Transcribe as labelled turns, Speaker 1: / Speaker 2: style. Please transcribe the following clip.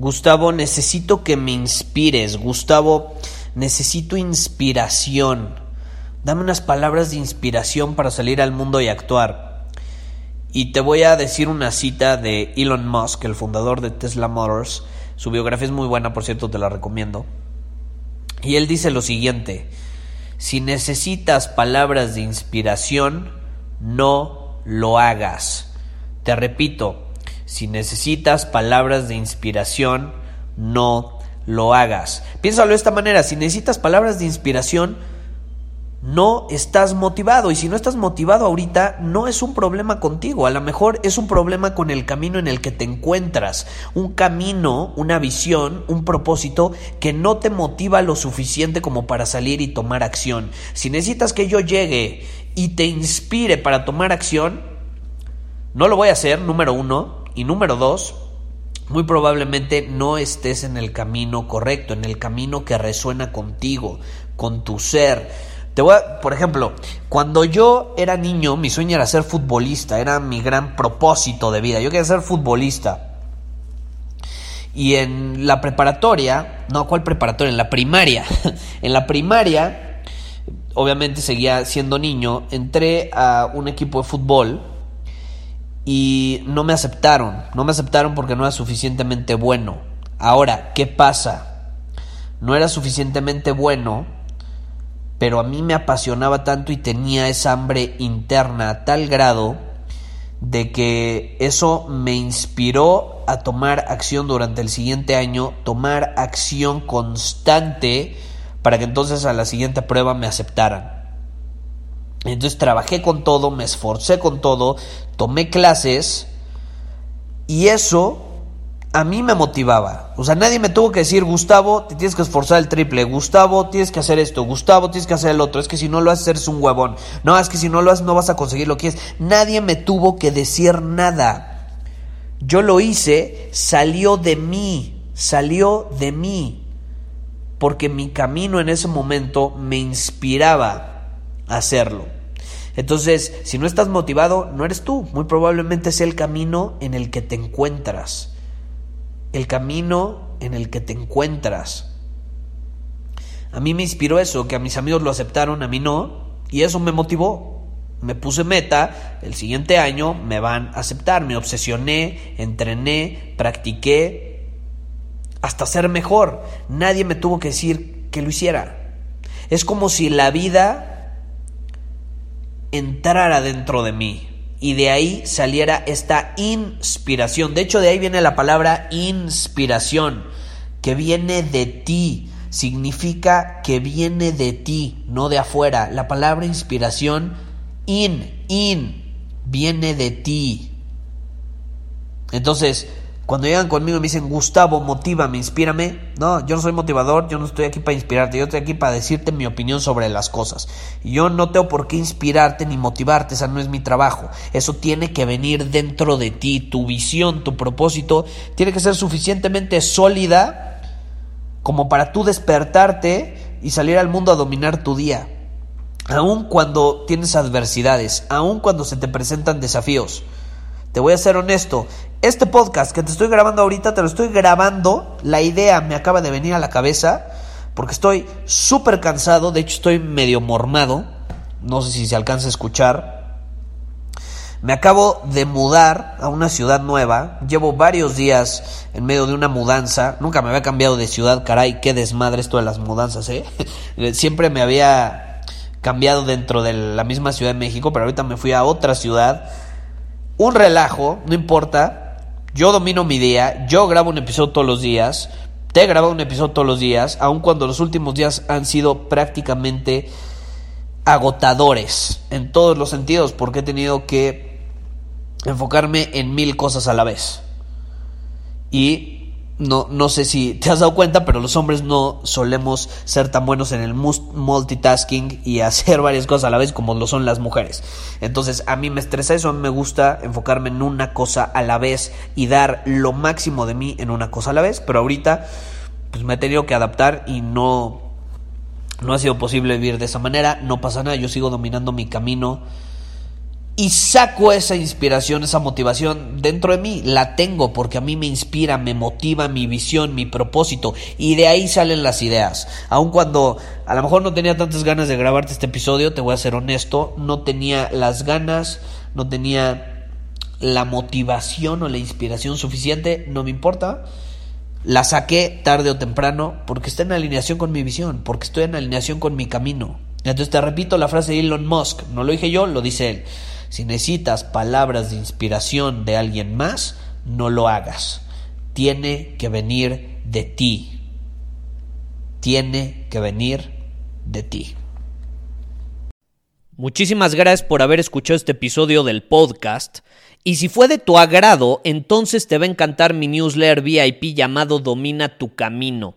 Speaker 1: Gustavo, necesito que me inspires, Gustavo, necesito inspiración. Dame unas palabras de inspiración para salir al mundo y actuar. Y te voy a decir una cita de Elon Musk, el fundador de Tesla Motors. Su biografía es muy buena, por cierto, te la recomiendo. Y él dice lo siguiente, si necesitas palabras de inspiración, no lo hagas. Te repito, si necesitas palabras de inspiración, no lo hagas. Piénsalo de esta manera, si necesitas palabras de inspiración, no estás motivado. Y si no estás motivado ahorita, no es un problema contigo. A lo mejor es un problema con el camino en el que te encuentras. Un camino, una visión, un propósito que no te motiva lo suficiente como para salir y tomar acción. Si necesitas que yo llegue y te inspire para tomar acción, no lo voy a hacer, número uno. Y número dos, muy probablemente no estés en el camino correcto, en el camino que resuena contigo, con tu ser. Te voy a, por ejemplo, cuando yo era niño, mi sueño era ser futbolista, era mi gran propósito de vida. Yo quería ser futbolista. Y en la preparatoria, no, ¿cuál preparatoria? En la primaria. en la primaria, obviamente seguía siendo niño, entré a un equipo de fútbol y no me aceptaron. No me aceptaron porque no era suficientemente bueno. Ahora, ¿qué pasa? No era suficientemente bueno, pero a mí me apasionaba tanto y tenía esa hambre interna a tal grado de que eso me inspiró a tomar acción durante el siguiente año, tomar acción constante para que entonces a la siguiente prueba me aceptaran. Entonces trabajé con todo, me esforcé con todo, tomé clases y eso a mí me motivaba. O sea, nadie me tuvo que decir, Gustavo, te tienes que esforzar el triple, Gustavo, tienes que hacer esto, Gustavo, tienes que hacer el otro, es que si no lo haces eres un huevón, no, es que si no lo haces no vas a conseguir lo que quieres. Nadie me tuvo que decir nada. Yo lo hice, salió de mí, salió de mí, porque mi camino en ese momento me inspiraba hacerlo. Entonces, si no estás motivado, no eres tú. Muy probablemente sea el camino en el que te encuentras. El camino en el que te encuentras. A mí me inspiró eso, que a mis amigos lo aceptaron, a mí no, y eso me motivó. Me puse meta, el siguiente año me van a aceptar. Me obsesioné, entrené, practiqué hasta ser mejor. Nadie me tuvo que decir que lo hiciera. Es como si la vida entrara dentro de mí y de ahí saliera esta inspiración. De hecho, de ahí viene la palabra inspiración, que viene de ti. Significa que viene de ti, no de afuera. La palabra inspiración, in, in, viene de ti. Entonces, cuando llegan conmigo y me dicen, Gustavo, motívame, inspírame. No, yo no soy motivador, yo no estoy aquí para inspirarte, yo estoy aquí para decirte mi opinión sobre las cosas. Yo no tengo por qué inspirarte ni motivarte, esa no es mi trabajo. Eso tiene que venir dentro de ti, tu visión, tu propósito, tiene que ser suficientemente sólida como para tú despertarte y salir al mundo a dominar tu día. Aun cuando tienes adversidades, aun cuando se te presentan desafíos. Te voy a ser honesto, este podcast que te estoy grabando ahorita, te lo estoy grabando, la idea me acaba de venir a la cabeza, porque estoy súper cansado, de hecho estoy medio mormado, no sé si se alcanza a escuchar, Me acabo de mudar a una ciudad nueva. Llevo varios días en medio de una mudanza. Nunca me había cambiado de ciudad, caray, qué desmadre esto de las mudanzas, ¿eh? Siempre me había cambiado dentro de la misma Ciudad de México, pero ahorita me fui a otra ciudad. Un relajo, no importa. Yo domino mi día, yo grabo un episodio todos los días. Te he grabado un episodio todos los días, aun cuando los últimos días han sido prácticamente agotadores en todos los sentidos, porque he tenido que enfocarme en mil cosas a la vez. Y no, no sé si te has dado cuenta, pero los hombres no solemos ser tan buenos en el multitasking y hacer varias cosas a la vez como lo son las mujeres. Entonces a mí me estresa eso, a mí me gusta enfocarme en una cosa a la vez y dar lo máximo de mí en una cosa a la vez, pero ahorita pues me he tenido que adaptar y no no ha sido posible vivir de esa manera, no pasa nada, yo sigo dominando mi camino y saco esa inspiración, esa motivación dentro de mí, la tengo porque a mí me inspira, me motiva mi visión, mi propósito y de ahí salen las ideas. Aun cuando a lo mejor no tenía tantas ganas de grabarte este episodio, te voy a ser honesto, no tenía las ganas, no tenía la motivación o la inspiración suficiente, no me importa la saqué tarde o temprano porque está en alineación con mi visión, porque estoy en alineación con mi camino. Entonces te repito la frase de Elon Musk, no lo dije yo, lo dice él. Si necesitas palabras de inspiración de alguien más, no lo hagas. Tiene que venir de ti. Tiene que venir de ti.
Speaker 2: Muchísimas gracias por haber escuchado este episodio del podcast. Y si fue de tu agrado, entonces te va a encantar mi newsletter VIP llamado Domina tu Camino.